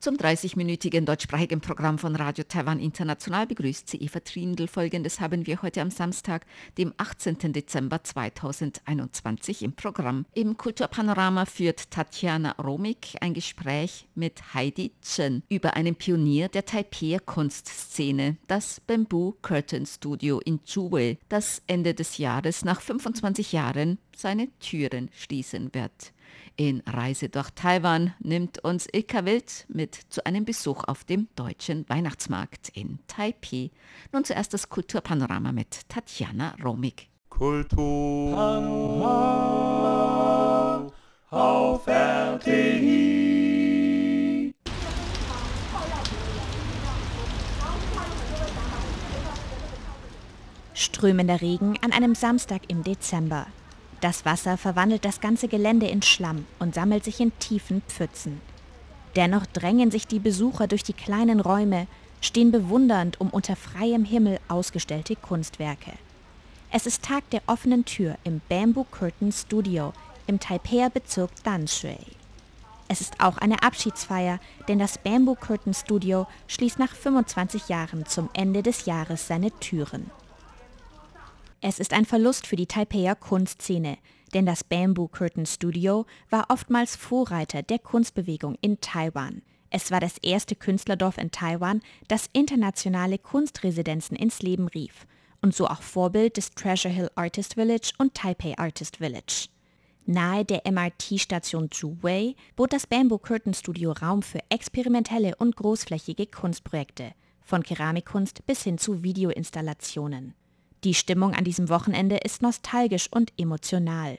Zum 30-minütigen deutschsprachigen Programm von Radio Taiwan International begrüßt sie Eva Trindl. Folgendes haben wir heute am Samstag, dem 18. Dezember 2021 im Programm. Im Kulturpanorama führt Tatjana Romik ein Gespräch mit Heidi Chen über einen Pionier der Taipei Kunstszene, das Bamboo Curtain Studio in Zhuwei, das Ende des Jahres nach 25 Jahren seine Türen schließen wird. In Reise durch Taiwan nimmt uns Ilka Wild mit zu einem Besuch auf dem deutschen Weihnachtsmarkt in Taipei. Nun zuerst das Kulturpanorama mit Tatjana Romig. Kulturpanorama auf RTI. Strömender Regen an einem Samstag im Dezember. Das Wasser verwandelt das ganze Gelände in Schlamm und sammelt sich in tiefen Pfützen. Dennoch drängen sich die Besucher durch die kleinen Räume, stehen bewundernd um unter freiem Himmel ausgestellte Kunstwerke. Es ist Tag der offenen Tür im Bamboo Curtain Studio im Taipeier Bezirk Danshui. Es ist auch eine Abschiedsfeier, denn das Bamboo Curtain Studio schließt nach 25 Jahren zum Ende des Jahres seine Türen. Es ist ein Verlust für die Taipeier Kunstszene, denn das Bamboo Curtain Studio war oftmals Vorreiter der Kunstbewegung in Taiwan. Es war das erste Künstlerdorf in Taiwan, das internationale Kunstresidenzen ins Leben rief und so auch Vorbild des Treasure Hill Artist Village und Taipei Artist Village. Nahe der MRT-Station Zhuwei bot das Bamboo Curtain Studio Raum für experimentelle und großflächige Kunstprojekte, von Keramikkunst bis hin zu Videoinstallationen. Die Stimmung an diesem Wochenende ist nostalgisch und emotional.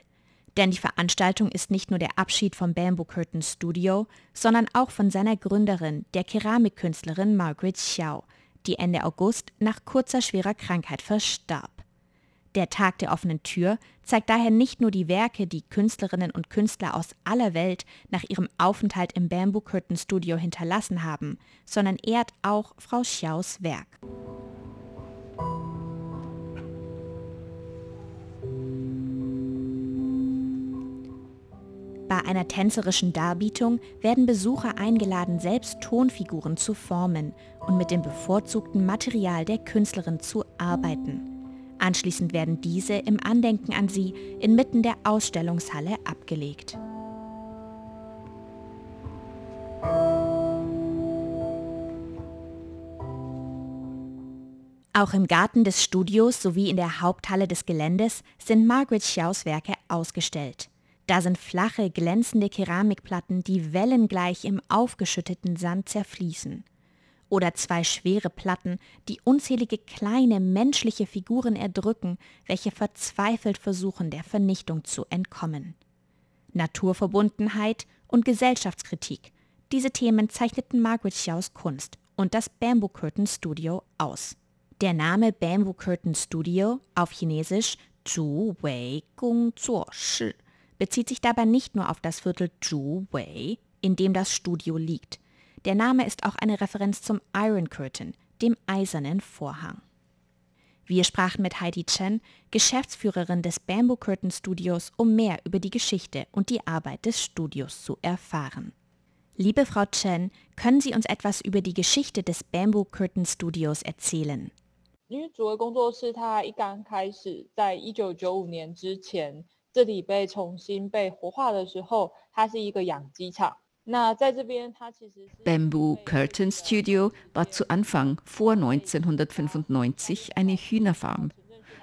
Denn die Veranstaltung ist nicht nur der Abschied vom Bamboo Curtain Studio, sondern auch von seiner Gründerin, der Keramikkünstlerin Margaret Xiao, die Ende August nach kurzer schwerer Krankheit verstarb. Der Tag der offenen Tür zeigt daher nicht nur die Werke, die Künstlerinnen und Künstler aus aller Welt nach ihrem Aufenthalt im Bamboo Curtain Studio hinterlassen haben, sondern ehrt auch Frau Xiaos Werk. Bei einer tänzerischen Darbietung werden Besucher eingeladen, selbst Tonfiguren zu formen und mit dem bevorzugten Material der Künstlerin zu arbeiten. Anschließend werden diese im Andenken an sie inmitten der Ausstellungshalle abgelegt. Auch im Garten des Studios sowie in der Haupthalle des Geländes sind Margaret Xiaos Werke ausgestellt. Da sind flache, glänzende Keramikplatten, die wellengleich im aufgeschütteten Sand zerfließen. Oder zwei schwere Platten, die unzählige kleine menschliche Figuren erdrücken, welche verzweifelt versuchen, der Vernichtung zu entkommen. Naturverbundenheit und Gesellschaftskritik. Diese Themen zeichneten Margaret Xiaos Kunst und das Bamboo Curtain Studio aus. Der Name Bamboo Curtain Studio, auf Chinesisch Zhu Wei Gong Zuo Shi, bezieht sich dabei nicht nur auf das Viertel Zhuwei, in dem das Studio liegt. Der Name ist auch eine Referenz zum Iron Curtain, dem eisernen Vorhang. Wir sprachen mit Heidi Chen, Geschäftsführerin des Bamboo Curtain Studios, um mehr über die Geschichte und die Arbeit des Studios zu erfahren. Liebe Frau Chen, können Sie uns etwas über die Geschichte des Bamboo Curtain Studios erzählen? 因为竹儿工作室它一刚开始，在一九九五年之前， 这里被重新被活化的时候，它是一个养鸡场。那在这边，它其实 Bamboo Curtain Studio war zu Anfang vor 1995 eine Hühnerfarm.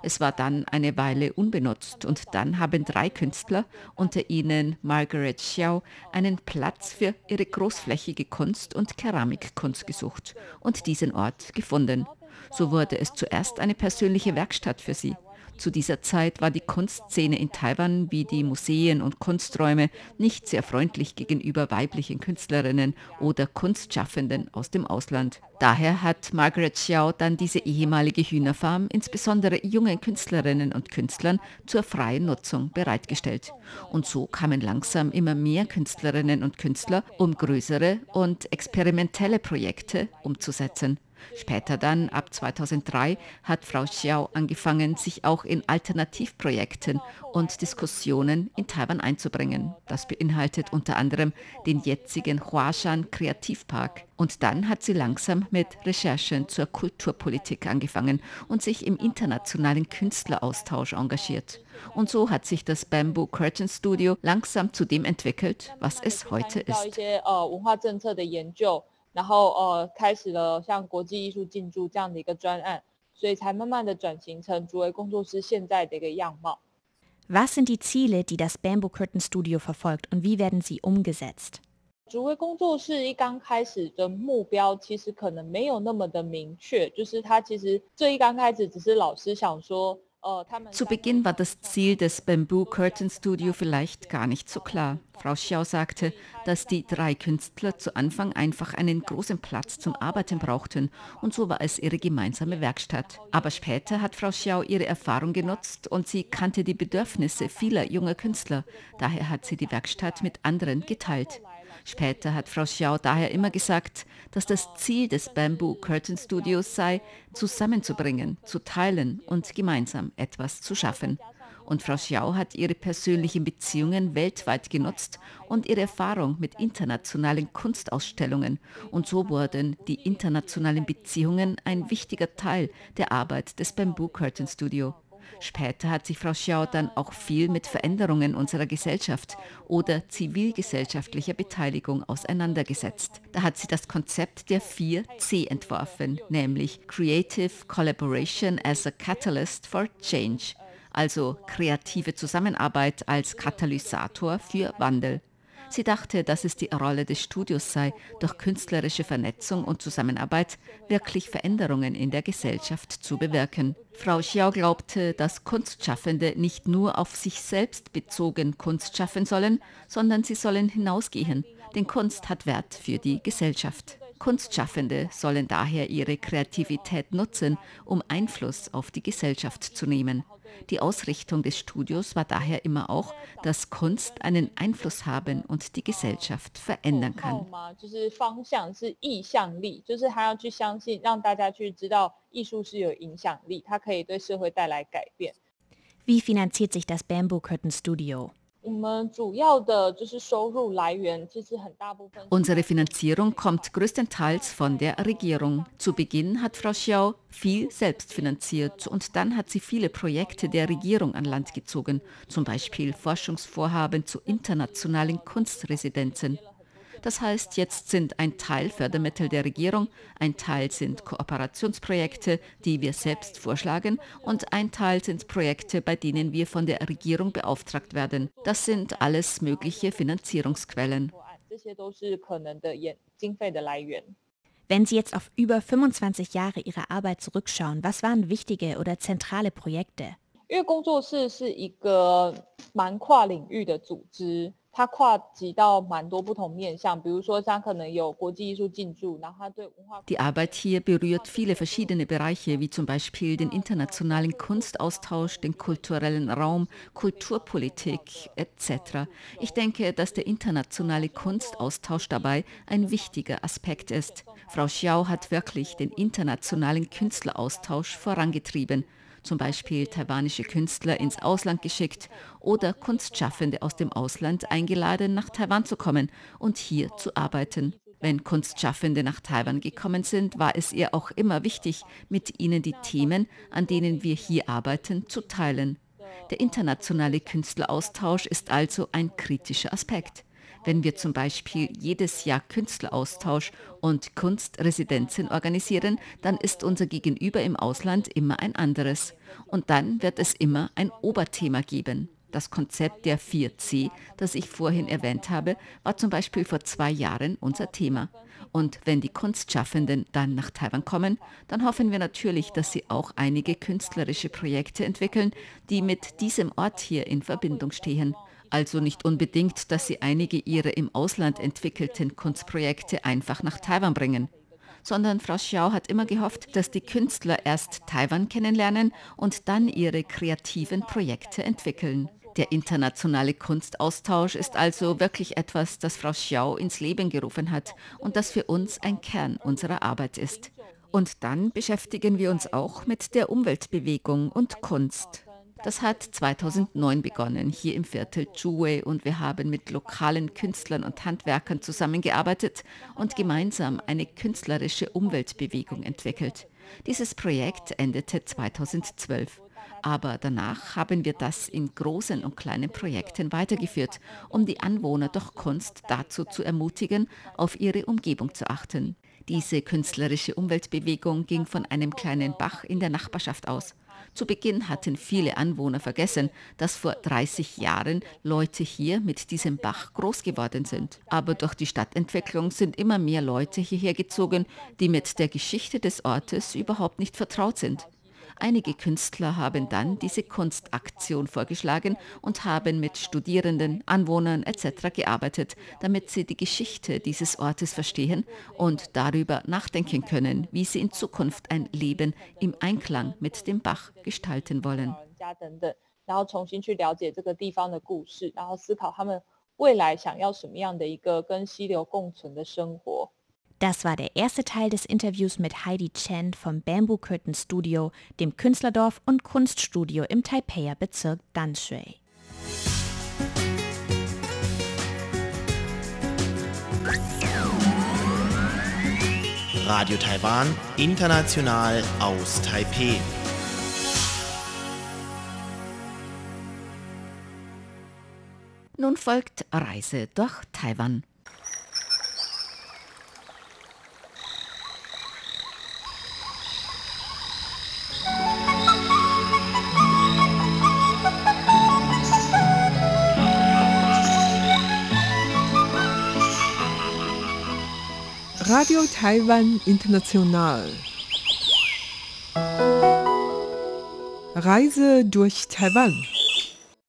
Es war dann eine Weile unbenutzt und dann haben drei Künstler, unter ihnen Margaret Xiao, einen Platz für ihre großflächige Kunst und Keramikkunst gesucht und diesen Ort gefunden. So wurde es zuerst eine persönliche Werkstatt für sie. Zu dieser Zeit war die Kunstszene in Taiwan wie die Museen und Kunsträume nicht sehr freundlich gegenüber weiblichen Künstlerinnen oder Kunstschaffenden aus dem Ausland. Daher hat Margaret Xiao dann diese ehemalige Hühnerfarm insbesondere jungen Künstlerinnen und Künstlern zur freien Nutzung bereitgestellt. Und so kamen langsam immer mehr Künstlerinnen und Künstler, um größere und experimentelle Projekte umzusetzen. Später dann, ab 2003, hat Frau Xiao angefangen, sich auch in Alternativprojekten und Diskussionen in Taiwan einzubringen. Das beinhaltet unter anderem den jetzigen Huashan Kreativpark. Und dann hat sie langsam mit Recherchen zur Kulturpolitik angefangen und sich im internationalen Künstleraustausch engagiert. Und so hat sich das Bamboo Curtain Studio langsam zu dem entwickelt, was es heute ist. 然后呃开始了像国际艺术进驻这样的一个专案，所以才慢慢的转型成竹围工作室现在的一个样貌。Was sind die Ziele, die das Bamboo Curtain Studio verfolgt und wie werden sie umgesetzt? 竹围工作室一刚开始的目标其实可能没有那么的明确，就是他其实最一刚开始只是老师想说 zu Beginn war das Ziel des Bamboo Curtain Studio vielleicht gar nicht so klar. Frau Xiao sagte, dass die drei Künstler zu Anfang einfach einen großen Platz zum Arbeiten brauchten und so war es ihre gemeinsame Werkstatt. Aber später hat Frau Xiao ihre Erfahrung genutzt und sie kannte die Bedürfnisse vieler junger Künstler. Daher hat sie die Werkstatt mit anderen geteilt. Später hat Frau Xiao daher immer gesagt, dass das Ziel des Bamboo Curtain Studios sei, zusammenzubringen, zu teilen und gemeinsam etwas zu schaffen. Und Frau Xiao hat ihre persönlichen Beziehungen weltweit genutzt und ihre Erfahrung mit internationalen Kunstausstellungen. Und so wurden die internationalen Beziehungen ein wichtiger Teil der Arbeit des Bamboo Curtain Studio. Später hat sich Frau Xiao dann auch viel mit Veränderungen unserer Gesellschaft oder zivilgesellschaftlicher Beteiligung auseinandergesetzt. Da hat sie das Konzept der 4C entworfen, nämlich Creative Collaboration as a Catalyst for Change, also kreative Zusammenarbeit als Katalysator für Wandel. Sie dachte, dass es die Rolle des Studios sei, durch künstlerische Vernetzung und Zusammenarbeit wirklich Veränderungen in der Gesellschaft zu bewirken. Frau Xiao glaubte, dass Kunstschaffende nicht nur auf sich selbst bezogen Kunst schaffen sollen, sondern sie sollen hinausgehen, denn Kunst hat Wert für die Gesellschaft. Kunstschaffende sollen daher ihre Kreativität nutzen, um Einfluss auf die Gesellschaft zu nehmen. Die Ausrichtung des Studios war daher immer auch, dass Kunst einen Einfluss haben und die Gesellschaft verändern kann. Wie finanziert sich das Bamboo Curtain Studio? Unsere Finanzierung kommt größtenteils von der Regierung. Zu Beginn hat Frau Xiao viel selbst finanziert und dann hat sie viele Projekte der Regierung an Land gezogen, zum Beispiel Forschungsvorhaben zu internationalen Kunstresidenzen. Das heißt, jetzt sind ein Teil Fördermittel der Regierung, ein Teil sind Kooperationsprojekte, die wir selbst vorschlagen und ein Teil sind Projekte, bei denen wir von der Regierung beauftragt werden. Das sind alles mögliche Finanzierungsquellen. Wenn Sie jetzt auf über 25 Jahre Ihrer Arbeit zurückschauen, was waren wichtige oder zentrale Projekte? 因为工作室是一个蛮跨领域的组织， 它跨及到蛮多不同面向，比如说像可能有国际艺术进驻，然后它对文化。Die Arbeit hier berührt viele verschiedene Bereiche, wie zum Beispiel den internationalen Kunstaustausch, den kulturellen Raum, Kulturpolitik etc. Ich denke, dass der internationale Kunstaustausch dabei ein wichtiger Aspekt ist. Frau Xiao hat wirklich den internationalen Künstleraustausch vorangetrieben zum Beispiel taiwanische Künstler ins Ausland geschickt oder Kunstschaffende aus dem Ausland eingeladen, nach Taiwan zu kommen und hier zu arbeiten. Wenn Kunstschaffende nach Taiwan gekommen sind, war es ihr auch immer wichtig, mit ihnen die Themen, an denen wir hier arbeiten, zu teilen. Der internationale Künstleraustausch ist also ein kritischer Aspekt. Wenn wir zum Beispiel jedes Jahr Künstleraustausch und Kunstresidenzen organisieren, dann ist unser Gegenüber im Ausland immer ein anderes. Und dann wird es immer ein Oberthema geben. Das Konzept der 4C, das ich vorhin erwähnt habe, war zum Beispiel vor zwei Jahren unser Thema. Und wenn die Kunstschaffenden dann nach Taiwan kommen, dann hoffen wir natürlich, dass sie auch einige künstlerische Projekte entwickeln, die mit diesem Ort hier in Verbindung stehen. Also nicht unbedingt, dass sie einige ihrer im Ausland entwickelten Kunstprojekte einfach nach Taiwan bringen sondern Frau Xiao hat immer gehofft, dass die Künstler erst Taiwan kennenlernen und dann ihre kreativen Projekte entwickeln. Der internationale Kunstaustausch ist also wirklich etwas, das Frau Xiao ins Leben gerufen hat und das für uns ein Kern unserer Arbeit ist. Und dann beschäftigen wir uns auch mit der Umweltbewegung und Kunst. Das hat 2009 begonnen, hier im Viertel Zhuwei und wir haben mit lokalen Künstlern und Handwerkern zusammengearbeitet und gemeinsam eine künstlerische Umweltbewegung entwickelt. Dieses Projekt endete 2012. Aber danach haben wir das in großen und kleinen Projekten weitergeführt, um die Anwohner durch Kunst dazu zu ermutigen, auf ihre Umgebung zu achten. Diese künstlerische Umweltbewegung ging von einem kleinen Bach in der Nachbarschaft aus. Zu Beginn hatten viele Anwohner vergessen, dass vor 30 Jahren Leute hier mit diesem Bach groß geworden sind. Aber durch die Stadtentwicklung sind immer mehr Leute hierher gezogen, die mit der Geschichte des Ortes überhaupt nicht vertraut sind. Einige Künstler haben dann diese Kunstaktion vorgeschlagen und haben mit Studierenden, Anwohnern etc. gearbeitet, damit sie die Geschichte dieses Ortes verstehen und darüber nachdenken können, wie sie in Zukunft ein Leben im Einklang mit dem Bach gestalten wollen. 然后重新去了解这个地方的故事，然后思考他们未来想要什么样的一个跟溪流共存的生活。 Das war der erste Teil des Interviews mit Heidi Chen vom Bamboo Curtain Studio, dem Künstlerdorf und Kunststudio im Taipeier Bezirk Danshui. Radio Taiwan, international aus Taipei. Nun folgt Reise durch Taiwan. Radio Taiwan International. Reise durch Taiwan.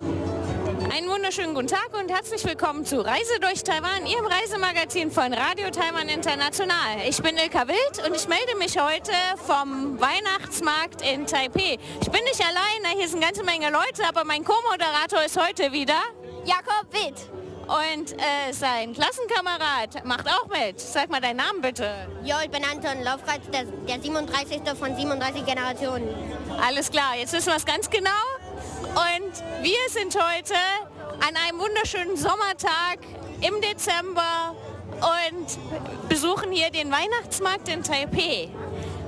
Einen wunderschönen guten Tag und herzlich willkommen zu Reise durch Taiwan, Ihrem Reisemagazin von Radio Taiwan International. Ich bin Ilka Wild und ich melde mich heute vom Weihnachtsmarkt in Taipei. Ich bin nicht alleine, hier sind eine ganze Menge Leute, aber mein Co-Moderator ist heute wieder Jakob Wild. Und äh, sein Klassenkamerad macht auch mit. Sag mal deinen Namen bitte. Ja, ich bin Anton Laufreiz, der, der 37. von 37 Generationen. Alles klar, jetzt wissen wir es ganz genau. Und wir sind heute an einem wunderschönen Sommertag im Dezember und besuchen hier den Weihnachtsmarkt in Taipei.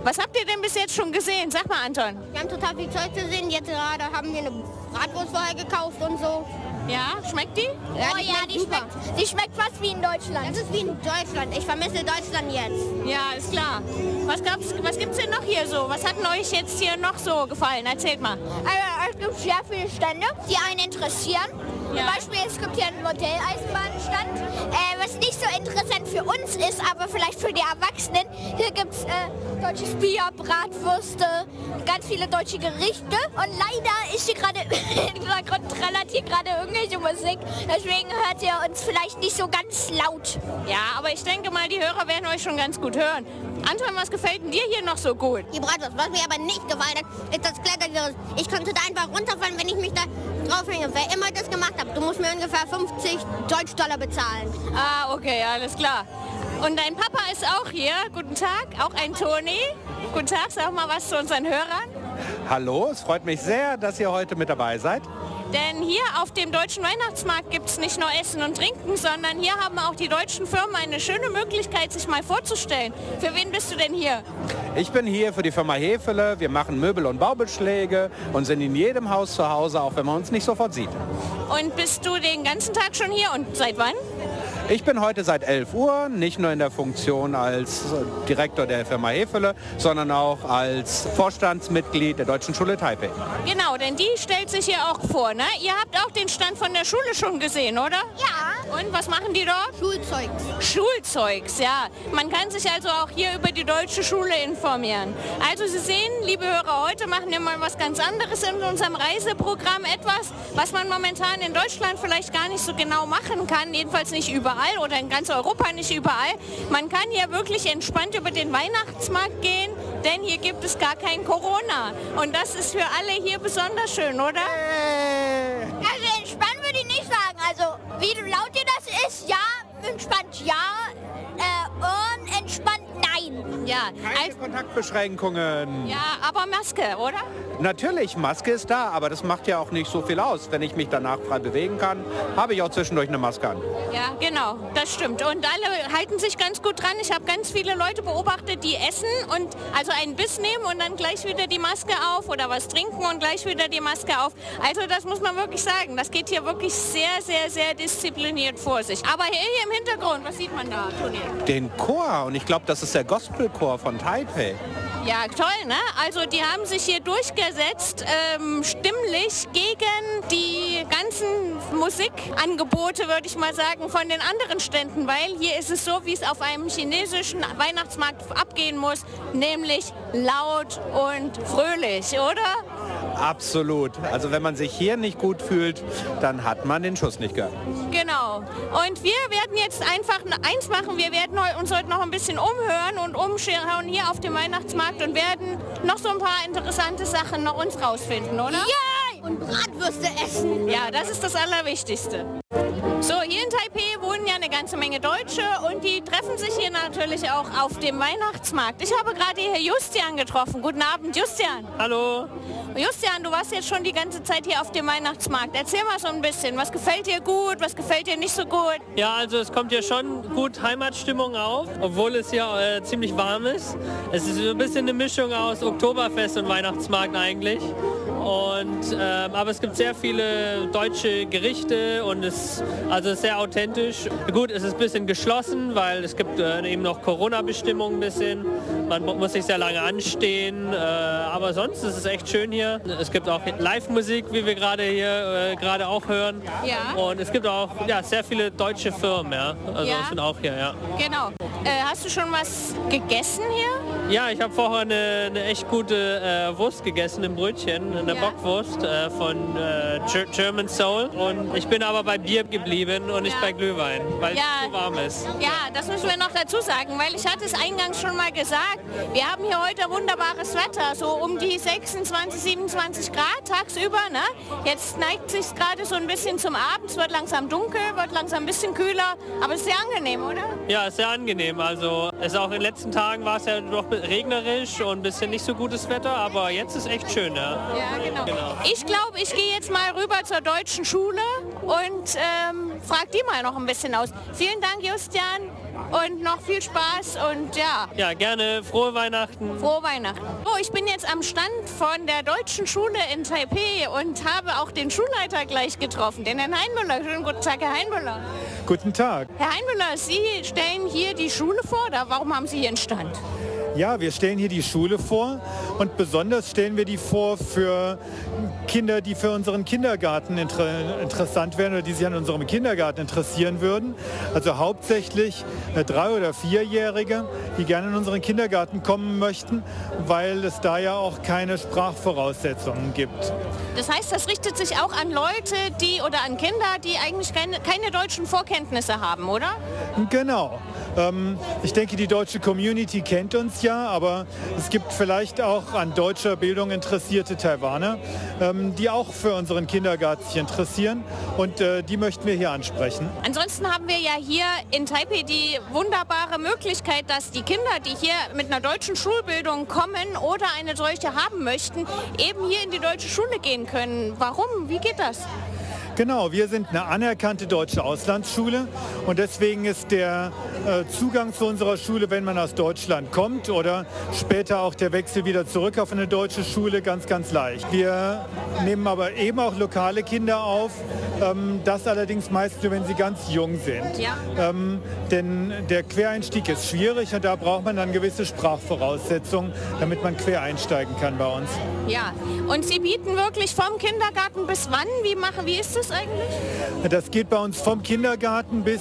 Was habt ihr denn bis jetzt schon gesehen? Sag mal, Anton. Wir haben total viel Zeug gesehen. Jetzt gerade haben wir eine Bratwurst vorher gekauft und so. Ja, schmeckt die? Ja, die, oh, ja, die schmeckt, die schmeckt fast wie in Deutschland. Das ist wie in Deutschland. Ich vermisse Deutschland jetzt. Ja, ist klar. Was, gab's, was gibt's denn noch hier so? Was hat euch jetzt hier noch so gefallen? Erzählt mal. Also, es gibt sehr viele Stände, die einen interessieren. Zum Beispiel, es gibt hier einen Modelleisenbahnstand, äh, was nicht so interessant für uns ist, aber vielleicht für die Erwachsenen. Hier gibt es äh, deutsches Bier, Bratwürste, ganz viele deutsche Gerichte. Und leider ist hier gerade im Hintergrund trällert hier gerade irgendwelche Musik. Deswegen hört ihr uns vielleicht nicht so ganz laut. Ja, aber ich denke mal, die Hörer werden euch schon ganz gut hören. Anton, was gefällt denn dir hier noch so gut? Die Bratwurst. Was mir aber nicht gefallen hat, ist das Klettergerüst. Ich könnte da einfach runterfallen, wenn ich mich da draufhänge. Wer immer das gemacht hat, du musst mir ungefähr 50 Deutsch-Dollar bezahlen. Ah, okay, alles klar. Und dein Papa ist auch hier. Guten Tag, auch ein Toni. Guten Tag, sag mal was zu unseren Hörern. Hallo, es freut mich sehr, dass ihr heute mit dabei seid. Denn hier auf dem deutschen Weihnachtsmarkt gibt es nicht nur Essen und Trinken, sondern hier haben auch die deutschen Firmen eine schöne Möglichkeit, sich mal vorzustellen. Für wen bist du denn hier? Ich bin hier für die Firma Hefele. Wir machen Möbel- und Baubeschläge und sind in jedem Haus zu Hause, auch wenn man uns nicht sofort sieht. Und bist du den ganzen Tag schon hier und seit wann? Ich bin heute seit 11 Uhr, nicht nur in der Funktion als Direktor der Firma Hefele, sondern auch als Vorstandsmitglied der Deutschen Schule Taipei. Genau, denn die stellt sich hier auch vor, ne? Ihr habt auch den Stand von der Schule schon gesehen, oder? Ja. Und was machen die dort? Schulzeugs. Schulzeugs, ja. Man kann sich also auch hier über die deutsche Schule informieren. Also Sie sehen, liebe Hörer, heute machen wir mal was ganz anderes in unserem Reiseprogramm. Etwas, was man momentan in Deutschland vielleicht gar nicht so genau machen kann, jedenfalls nicht überall oder in ganz Europa nicht überall. Man kann hier wirklich entspannt über den Weihnachtsmarkt gehen, denn hier gibt es gar kein Corona. Und das ist für alle hier besonders schön, oder? Also entspannt würde ich nicht sagen. Also wie laut dir das ist, ja, entspannt ja, äh, unentspannt nein. Ja, Keine Kontaktbeschränkungen. ja, aber Maske, oder? Natürlich, Maske ist da, aber das macht ja auch nicht so viel aus. Wenn ich mich danach frei bewegen kann, habe ich auch zwischendurch eine Maske an. Ja, genau, das stimmt. Und alle halten sich ganz gut dran. Ich habe ganz viele Leute beobachtet, die essen und also einen Biss nehmen und dann gleich wieder die Maske auf oder was trinken und gleich wieder die Maske auf. Also das muss man wirklich sagen. Das geht hier wirklich sehr, sehr, sehr diszipliniert vor sich. Aber hier im Hintergrund, was sieht man da, Toni? Den Chor, und ich glaube, das ist der Gospelchor von Taipei. Ja, toll, ne? Also die haben sich hier durchgesetzt, ähm, stimmlich gegen die ganzen Musikangebote, würde ich mal sagen, von den anderen Ständen, weil hier ist es so, wie es auf einem chinesischen Weihnachtsmarkt abgehen muss, nämlich laut und fröhlich, oder? Absolut. Also wenn man sich hier nicht gut fühlt, dann hat man den Schuss nicht gehört. Genau. Und wir werden jetzt einfach eins machen. Wir werden uns heute noch ein bisschen umhören und umschauen hier auf dem Weihnachtsmarkt und werden noch so ein paar interessante Sachen noch uns rausfinden, oder? Ja! Und Bratwürste essen. Ja, das ist das Allerwichtigste. So, hier in Taipei eine ganze Menge Deutsche und die treffen sich hier natürlich auch auf dem Weihnachtsmarkt. Ich habe gerade hier Justian getroffen. Guten Abend, Justian. Hallo. Justian, du warst jetzt schon die ganze Zeit hier auf dem Weihnachtsmarkt. Erzähl mal so ein bisschen, was gefällt dir gut, was gefällt dir nicht so gut? Ja, also es kommt hier schon gut Heimatstimmung auf, obwohl es hier äh, ziemlich warm ist. Es ist so ein bisschen eine Mischung aus Oktoberfest und Weihnachtsmarkt eigentlich. Und, ähm, aber es gibt sehr viele deutsche Gerichte und es also sehr authentisch. Gut, es ist ein bisschen geschlossen, weil es gibt äh, eben noch Corona-Bestimmungen ein bisschen. Man mu- muss sich sehr lange anstehen, äh, aber sonst ist es echt schön hier. Es gibt auch Live-Musik, wie wir gerade hier äh, gerade auch hören. Ja. Und es gibt auch ja, sehr viele deutsche Firmen, ja. Also Ja. sind auch hier, ja. Genau. Äh, hast du schon was gegessen hier? Ja, ich habe vorher eine, eine echt gute äh, Wurst gegessen im Brötchen, eine Ja. Bockwurst äh, von äh, Ger- German Soul. Und ich bin aber bei Bier geblieben und nicht Ja. bei Glühwein, weil Ja. es zu warm ist. Ja, das müssen wir noch dazu sagen, weil ich hatte es eingangs schon mal gesagt. Wir haben hier heute wunderbares Wetter, so um die 26, 27 Grad tagsüber. Ne? Jetzt neigt sich gerade so ein bisschen zum Abend. Es wird langsam dunkel, wird langsam ein bisschen kühler, aber es ist sehr angenehm, oder? Ja, ist sehr angenehm. Also es auch in den letzten Tagen war es ja doch regnerisch und ein bisschen nicht so gutes Wetter, aber jetzt ist echt schön, ja. Ja, genau. Genau. Ich glaube, ich gehe jetzt mal rüber zur deutschen Schule und ähm, frag die mal noch ein bisschen aus. Vielen Dank, Justian, und noch viel Spaß und ja. Ja, gerne frohe Weihnachten. Frohe Weihnachten. So, ich bin jetzt am Stand von der Deutschen Schule in Taipei und habe auch den Schulleiter gleich getroffen, den Herrn Heinmüller. Schönen guten Tag, Herr Heinmüller. Guten Tag. Herr Heinmüller, Sie stellen hier die Schule vor, oder warum haben Sie hier einen Stand? Ja, wir stellen hier die Schule vor und besonders stellen wir die vor für Kinder, die für unseren Kindergarten inter interessant wären oder die sich an unserem Kindergarten interessieren würden. Also hauptsächlich äh, drei- oder vierjährige, die gerne in unseren Kindergarten kommen möchten, weil es da ja auch keine Sprachvoraussetzungen gibt. Das heißt, das richtet sich auch an Leute, die oder an Kinder, die eigentlich keine, keine deutschen Vorkenntnisse haben, oder? Genau. Ähm, ich denke, die deutsche Community kennt uns ja, aber es gibt vielleicht auch an deutscher Bildung interessierte Taiwaner, ähm, die auch für unseren Kindergarten sich interessieren und äh, die möchten wir hier ansprechen. Ansonsten haben wir ja hier in Taipei die wunderbare Möglichkeit, dass die Kinder, die hier mit einer deutschen Schulbildung kommen oder eine solche haben möchten, eben hier in die deutsche Schule gehen können. Warum? Wie geht das? Genau, wir sind eine anerkannte deutsche Auslandsschule und deswegen ist der äh, Zugang zu unserer Schule, wenn man aus Deutschland kommt oder später auch der Wechsel wieder zurück auf eine deutsche Schule ganz, ganz leicht. Wir nehmen aber eben auch lokale Kinder auf, ähm, das allerdings meist nur, wenn sie ganz jung sind. Ja. Ähm, denn der Quereinstieg ist schwierig und da braucht man dann gewisse Sprachvoraussetzungen, damit man quer einsteigen kann bei uns. Ja, und Sie bieten wirklich vom Kindergarten bis wann? Wie machen, wie ist das eigentlich? Das geht bei uns vom Kindergarten bis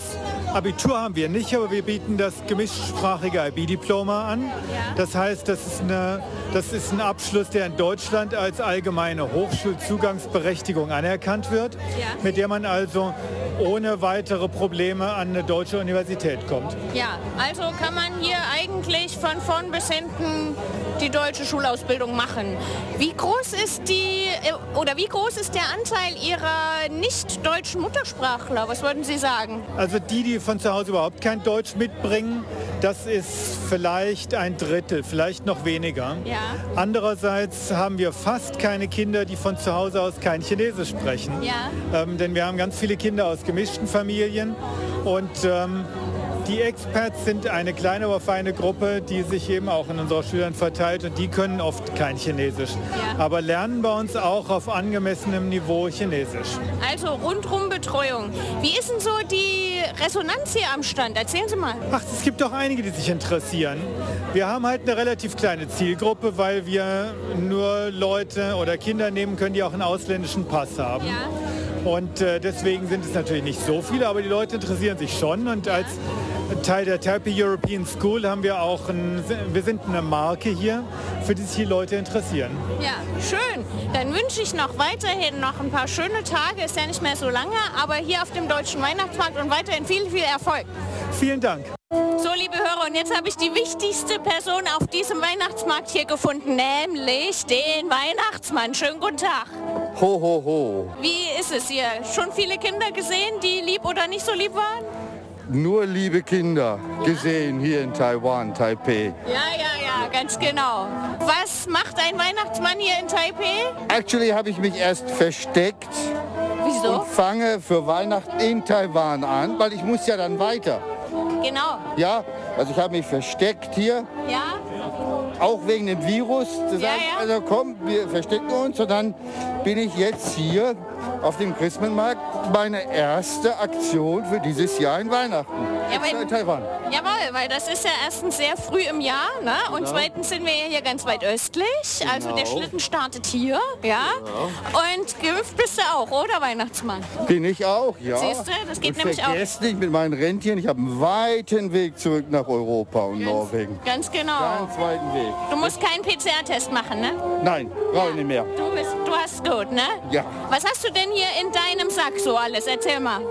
Abitur haben wir nicht, aber wir bieten das gemischtsprachige IB-Diploma an. Das heißt, das ist, eine, das ist ein Abschluss, der in Deutschland als allgemeine Hochschulzugangsberechtigung anerkannt wird, mit der man also ohne weitere Probleme an eine deutsche Universität kommt. Ja, also kann man hier eigentlich von vorn bis hinten die deutsche Schulausbildung machen. Wie groß ist die äh, oder wie groß ist der Anteil Ihrer nicht deutschen Muttersprachler? Was würden Sie sagen? Also die, die von zu Hause überhaupt kein Deutsch mitbringen, das ist vielleicht ein Drittel, vielleicht noch weniger. Ja. Andererseits haben wir fast keine Kinder, die von zu Hause aus kein Chinesisch sprechen. Ja. Ähm, denn wir haben ganz viele Kinder aus gemischten Familien und ähm, die Expats sind eine kleine, aber feine Gruppe, die sich eben auch in unseren Schülern verteilt und die können oft kein Chinesisch. Ja. Aber lernen bei uns auch auf angemessenem Niveau Chinesisch. Also rundrum Betreuung. Wie ist denn so die Resonanz hier am Stand? Erzählen Sie mal. Ach, es gibt doch einige, die sich interessieren. Wir haben halt eine relativ kleine Zielgruppe, weil wir nur Leute oder Kinder nehmen können, die auch einen ausländischen Pass haben. Und äh, deswegen sind es natürlich nicht so viele, aber die Leute interessieren sich schon. Und als Teil der Taipei European School haben wir auch, ein, wir sind eine Marke hier, für die sich die Leute interessieren. Ja, schön. Dann wünsche ich noch weiterhin noch ein paar schöne Tage. Ist ja nicht mehr so lange, aber hier auf dem Deutschen Weihnachtsmarkt und weiterhin viel, viel Erfolg. Vielen Dank. So, liebe Hörer, und jetzt habe ich die wichtigste Person auf diesem Weihnachtsmarkt hier gefunden, nämlich den Weihnachtsmann. Schönen guten Tag. Ho, ho, ho. Wie ist es hier? Schon viele Kinder gesehen, die lieb oder nicht so lieb waren? Nur liebe Kinder gesehen hier in Taiwan, Taipei. Ja, ja, ja, ganz genau. Was macht ein Weihnachtsmann hier in Taipei? Actually habe ich mich erst versteckt Wieso? und fange für Weihnachten in Taiwan an, weil ich muss ja dann weiter. Genau. Ja, also ich habe mich versteckt hier, Ja? auch wegen dem Virus. Zu Ja, sagen, ja. Also komm, wir verstecken uns und dann bin ich jetzt hier auf dem Christmanmarkt. Meine erste Aktion für dieses Jahr in Weihnachten. Ja, weil- Taiwan. Jawohl, weil das ist ja erstens sehr früh im Jahr, ne? Und Genau. zweitens sind wir ja hier ganz weit östlich. Also der Genau. Schlitten startet hier, ja? Und geimpft bist du auch, oder Weihnachtsmann? Bin ich auch, ja. Siehst du, das geht und nämlich auch. nicht mit meinen Rentieren, ich habe einen weiten Weg zurück nach Europa und Norwegen. Ganz genau. Ganz weiten Weg. Du musst keinen PCR-Test machen, ne? Nein, brauche ich nicht mehr. Du, bist, du hast gut, ne? Ja. Was hast du denn hier in deinem Sack so alles? Erzähl mal.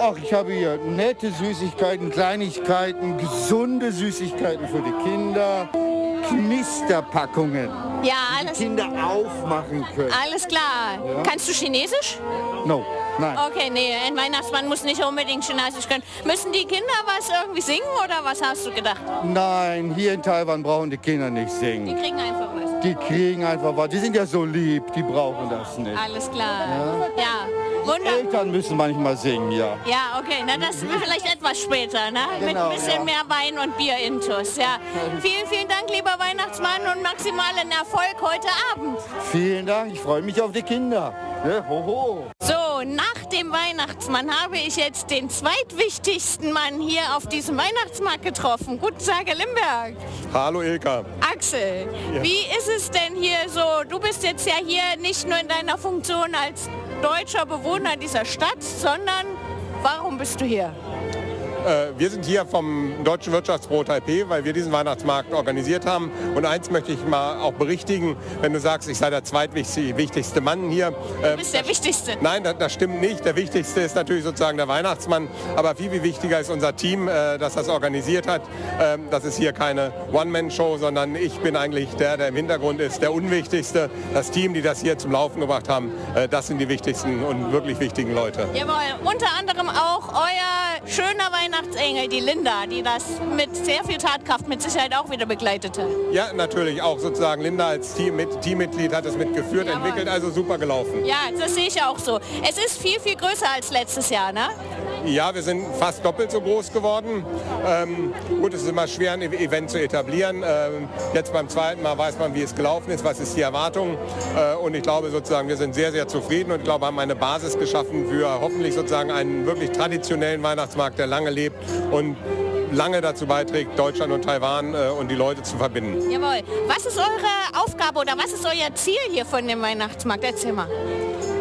Ach, ich habe hier nette Süßigkeiten, Kleinigkeiten, gesunde Süßigkeiten für die Kinder, Knisterpackungen, Ja, die alles, Kinder aufmachen können. alles klar. Ja. Kannst du Chinesisch? No, nein. Okay, nee, ein Weihnachtsmann muss nicht unbedingt Chinesisch können. Müssen die Kinder was irgendwie singen oder was hast du gedacht? Nein, hier in Taiwan brauchen die Kinder nicht Die singen. kriegen einfach was. Die kriegen einfach was. Die sind ja so lieb, die brauchen das nicht. Alles klar. Ja, Die wunderbar. Eltern müssen manchmal singen, ja. Ja, okay, na das vielleicht etwas später, ne? Mit Genau, ein bisschen ja. mehr Wein und Bier intus, ja. Vielen, vielen Dank, lieber Weihnachtsmann und maximalen Erfolg heute Abend. Vielen Dank, ich freue mich auf die Kinder. Ja, hoho. So, nach dem Weihnachtsmann habe ich jetzt den zweitwichtigsten Mann hier auf diesem Weihnachtsmarkt getroffen. Guten Tag, Herr Limberg. Hallo Ilka. Axel, Ja. wie ist es denn hier so? Du bist jetzt ja hier nicht nur in deiner Funktion als deutscher Bewohner dieser Stadt, sondern warum bist du hier? Äh, wir sind hier vom Deutschen Wirtschaftsbüro Taipei, weil wir diesen Weihnachtsmarkt organisiert haben. Und eins möchte ich mal auch berichtigen, wenn du sagst, ich sei der zweitwichtigste Mann hier. Äh, Du bist der Wichtigste. Nein, das, das stimmt nicht. Der wichtigste ist natürlich sozusagen der Weihnachtsmann. Aber viel, viel wichtiger ist unser Team, äh, das das organisiert hat. Ähm, das ist hier keine One-Man-Show, sondern ich bin eigentlich der, der im Hintergrund ist, der Unwichtigste. Das Team, die das hier zum Laufen gebracht haben, äh, das sind die wichtigsten und wirklich wichtigen Leute. Jawohl, unter anderem auch euer schöner Weihnachtsengel, die Linda, die das mit sehr viel Tatkraft mit Sicherheit auch wieder begleitete. Ja, natürlich auch sozusagen Linda als Team mit, Teammitglied hat es mitgeführt, entwickelt, also super gelaufen. Ja, das sehe ich auch so. Es ist viel, viel größer als letztes Jahr, ne? Ja, wir sind fast doppelt so groß geworden. Ähm, gut, es ist immer schwer, ein Event zu etablieren. Ähm, jetzt beim zweiten Mal weiß man, wie es gelaufen ist, was ist die Erwartung. Äh, und ich glaube sozusagen, wir sind sehr, sehr zufrieden und ich glaube, haben eine Basis geschaffen für hoffentlich sozusagen einen wirklich traditionellen Weihnachtsmarkt, der lange lebt und lange dazu beiträgt, Deutschland und Taiwan äh, und die Leute zu verbinden. Jawohl. Was ist eure Aufgabe oder was ist euer Ziel hier von dem Weihnachtsmarkt? Erzähl mal.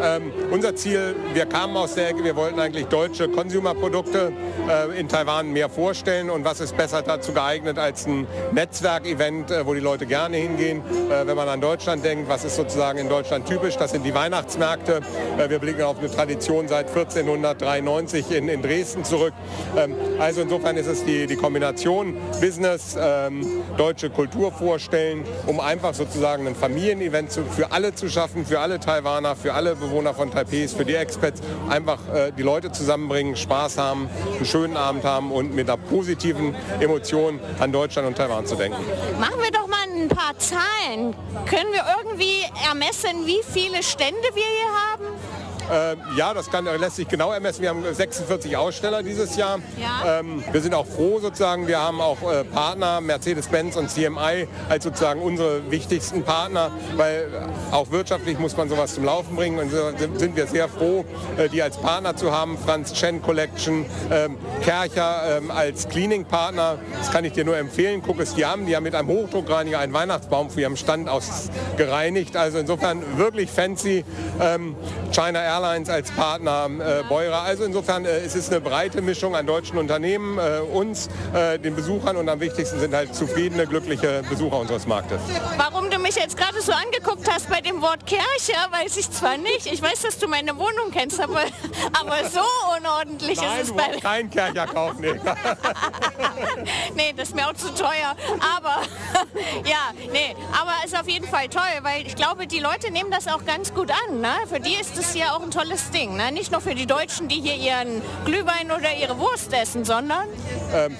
Ähm, unser Ziel, wir kamen aus der Ecke, wir wollten eigentlich deutsche Consumer-Produkte äh, in Taiwan mehr vorstellen und was ist besser dazu geeignet als ein Netzwerkevent, äh, wo die Leute gerne hingehen. Äh, wenn man an Deutschland denkt, was ist sozusagen in Deutschland typisch, das sind die Weihnachtsmärkte. Äh, wir blicken auf eine Tradition seit 1493 in, in Dresden zurück. Ähm, also insofern ist es die, die Kombination Business, ähm, deutsche Kultur vorstellen, um einfach sozusagen ein Familienevent für alle zu schaffen, für alle Taiwaner, für alle Bewohner von Taipei, für die Expats, einfach äh, die Leute zusammenbringen, Spaß haben, einen schönen Abend haben und mit einer positiven Emotion an Deutschland und Taiwan zu denken. Machen wir doch mal ein paar Zahlen. Können wir irgendwie ermessen, wie viele Stände wir hier haben? Äh, ja, das kann, lässt sich genau ermessen. Wir haben 46 Aussteller dieses Jahr. Ja. Ähm, wir sind auch froh sozusagen. Wir haben auch äh, Partner, Mercedes-Benz und CMI als sozusagen unsere wichtigsten Partner, weil auch wirtschaftlich muss man sowas zum Laufen bringen. Und so sind wir sehr froh, äh, die als Partner zu haben. Franz Chen Collection, ähm, Kercher ähm, als Cleaning-Partner. Das kann ich dir nur empfehlen. Guck es dir an. Die haben mit einem Hochdruckreiniger einen Weihnachtsbaum für ihrem Stand aus gereinigt. Also insofern wirklich fancy. Ähm, China Airlines als Partner, äh, Beurer. Also insofern äh, es ist eine breite Mischung an deutschen Unternehmen, äh, uns, äh, den Besuchern und am wichtigsten sind halt zufriedene, glückliche Besucher unseres Marktes. Warum du mich jetzt gerade so angeguckt hast bei dem Wort Kirche, weiß ich zwar nicht. Ich weiß, dass du meine Wohnung kennst, aber, aber so unordentlich Nein, ist es bei keinen Kercher kaufen. Nee. nee, das ist mir auch zu teuer. Aber ja, nee, aber ist auf jeden Fall toll, weil ich glaube, die Leute nehmen das auch ganz gut an. Ne? Für die ist es ja auch ein tolles Ding. Ne? Nicht nur für die Deutschen, die hier ihren Glühwein oder ihre Wurst essen, sondern Ähm,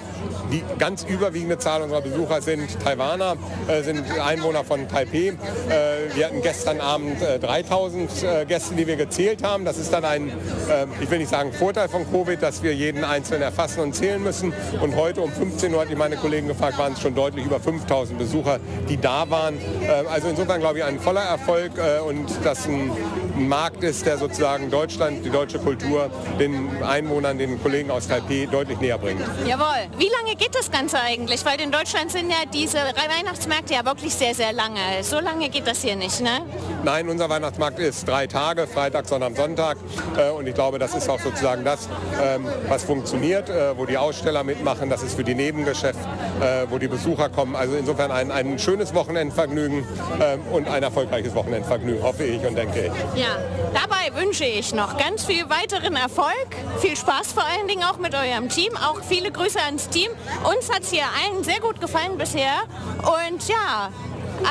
die ganz überwiegende Zahl unserer Besucher sind Taiwaner, äh, sind Einwohner von Taipei. Äh, wir hatten gestern Abend äh, 3000 äh, Gäste, die wir gezählt haben. Das ist dann ein, äh, ich will nicht sagen Vorteil von Covid, dass wir jeden Einzelnen erfassen und zählen müssen. Und heute um 15 Uhr, hat die meine Kollegen gefragt, waren es schon deutlich über 5000 Besucher, die da waren. Äh, also insofern glaube ich ein voller Erfolg und dass ein Markt ist, der sozusagen Deutschland, die deutsche Kultur den Einwohnern, den Kollegen aus Taipei deutlich näher bringt. Jawohl. Wie lange geht das Ganze eigentlich? Weil in Deutschland sind ja diese Weihnachtsmärkte ja wirklich sehr, sehr lange. So lange geht das hier nicht, ne? Nein, unser Weihnachtsmarkt ist drei Tage, Freitag, Sonntag, Sonntag. Äh, Und ich glaube, das ist auch sozusagen das, ähm, was funktioniert, äh, wo die Aussteller mitmachen. Das ist für die Nebengeschäft, äh, wo die Besucher kommen. Also insofern ein, ein schönes Wochenendvergnügen ähm, und ein erfolgreiches Wochenendvergnügen, hoffe ich und denke ich. Ja, dabei wünsche ich noch ganz viel weiteren Erfolg, viel Spaß vor allen Dingen auch mit eurem Team, auch viele Grüße ans Team. Uns hat es hier allen sehr gut gefallen bisher und ja,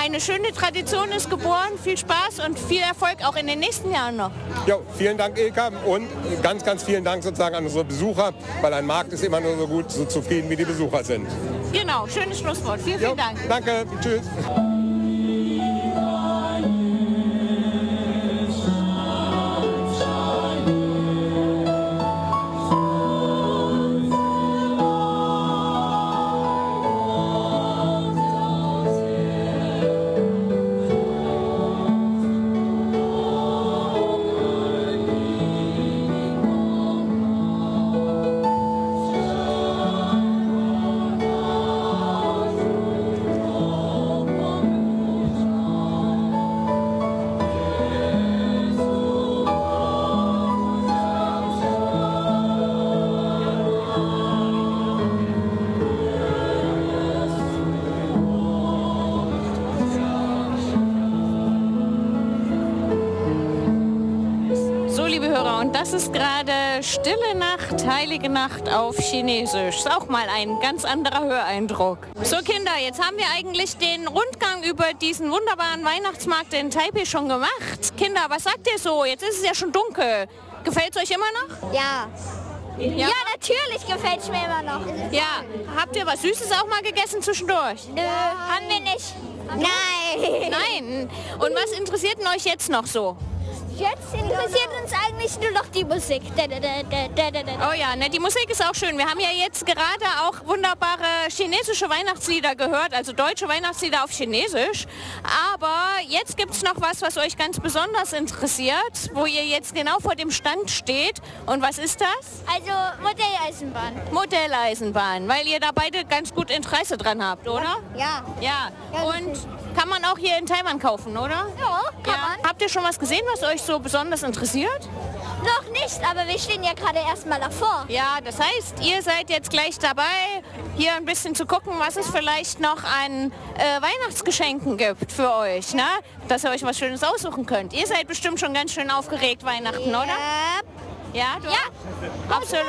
eine schöne Tradition ist geboren, viel Spaß und viel Erfolg auch in den nächsten Jahren noch. Jo, vielen Dank, Ilka. Und ganz, ganz vielen Dank sozusagen an unsere Besucher, weil ein Markt ist immer nur so gut, so zufrieden, wie die Besucher sind. Genau, schönes Schlusswort. Vielen, vielen Dank. Danke, tschüss. So, liebe Hörer, und das ist gerade Stille Nacht, Heilige Nacht auf Chinesisch. Ist auch mal ein ganz anderer Höreindruck. So, Kinder, jetzt haben wir eigentlich den Rundgang über diesen wunderbaren Weihnachtsmarkt in Taipei schon gemacht. Kinder, was sagt ihr so? Jetzt ist es ja schon dunkel. Gefällt es euch immer noch? Ja. Ja, natürlich gefällt es mir immer noch. Ja. Habt ihr was Süßes auch mal gegessen zwischendurch? Nö, haben wir nicht. Nein. Nein. Und was interessiert denn euch jetzt noch so? Jetzt interessiert uns eigentlich nur noch die Musik. Oh ja, ne, die Musik ist auch schön. Wir haben ja jetzt gerade auch wunderbare chinesische Weihnachtslieder gehört, also deutsche Weihnachtslieder auf Chinesisch. Aber jetzt gibt es noch was, was euch ganz besonders interessiert, wo ihr jetzt genau vor dem Stand steht. Und was ist das? Also Modelleisenbahn. Modelleisenbahn, weil ihr da beide ganz gut Interesse dran habt, oder? Ja. Ja. Und kann man auch hier in Taiwan kaufen, oder? Ja, kann man. Habt ihr schon was gesehen, was euch so besonders interessiert? Noch nicht, aber wir stehen ja gerade erstmal davor. Ja, das heißt, ihr seid jetzt gleich dabei, hier ein bisschen zu gucken, was es vielleicht noch an äh, Weihnachtsgeschenken gibt für euch, ne? Dass ihr euch was Schönes aussuchen könnt. Ihr seid bestimmt schon ganz schön aufgeregt Weihnachten, Ja. oder? Ja, du? ja. Absolut.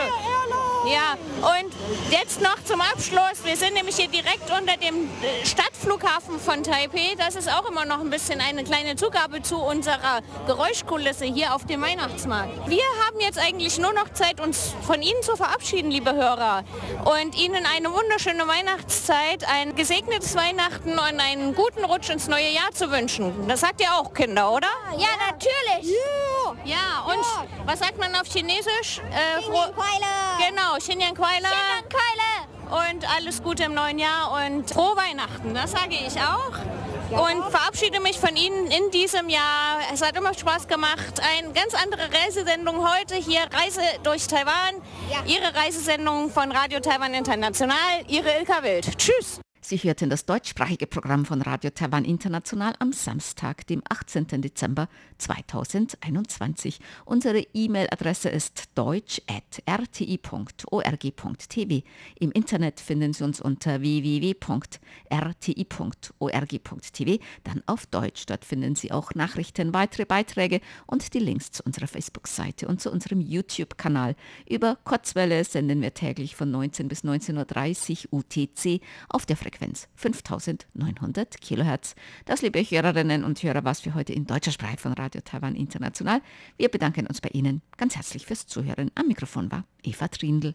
Ja, und jetzt noch zum Abschluss. Wir sind nämlich hier direkt unter dem äh, Stadtflughafen von Taipei. Das ist auch immer noch ein bisschen eine kleine Zugabe zu unserer Geräuschkulisse hier auf dem Weihnachtsmarkt. Wir haben jetzt eigentlich nur noch Zeit, uns von Ihnen zu verabschieden, liebe Hörer. Und Ihnen eine wunderschöne Weihnachtszeit, ein gesegnetes Weihnachten und einen guten Rutsch ins neue Jahr zu wünschen. Das sagt ihr auch, Kinder, oder? Ja, natürlich. Ja, und was sagt man auf Chinesisch? Äh, Genau, Xinyan Kuaila. Und alles Gute im neuen Jahr und frohe Weihnachten, das sage ich auch. Und verabschiede mich von Ihnen in diesem Jahr. Es hat immer Spaß gemacht. Eine ganz andere Reisesendung heute hier, Reise durch Taiwan. Ihre Reisesendung von Radio Taiwan International, Ihre Ilka Wild. Tschüss. Sie hörten das deutschsprachige Programm von Radio Taiwan International am Samstag, dem 18. Dezember 2021. Unsere E-Mail-Adresse ist deutsch.rti.org.tv. Im Internet finden Sie uns unter www.rti.org.tv, dann auf Deutsch. Dort finden Sie auch Nachrichten, weitere Beiträge und die Links zu unserer Facebook-Seite und zu unserem YouTube-Kanal. Über Kurzwelle senden wir täglich von 19 bis 19.30 Uhr UTC auf der Frequenz 5900 Kilohertz. Das, liebe Hörerinnen und Hörer, was für heute in deutscher Sprache von Radio Taiwan International. Wir bedanken uns bei Ihnen ganz herzlich fürs Zuhören. Am Mikrofon war Eva Trindl.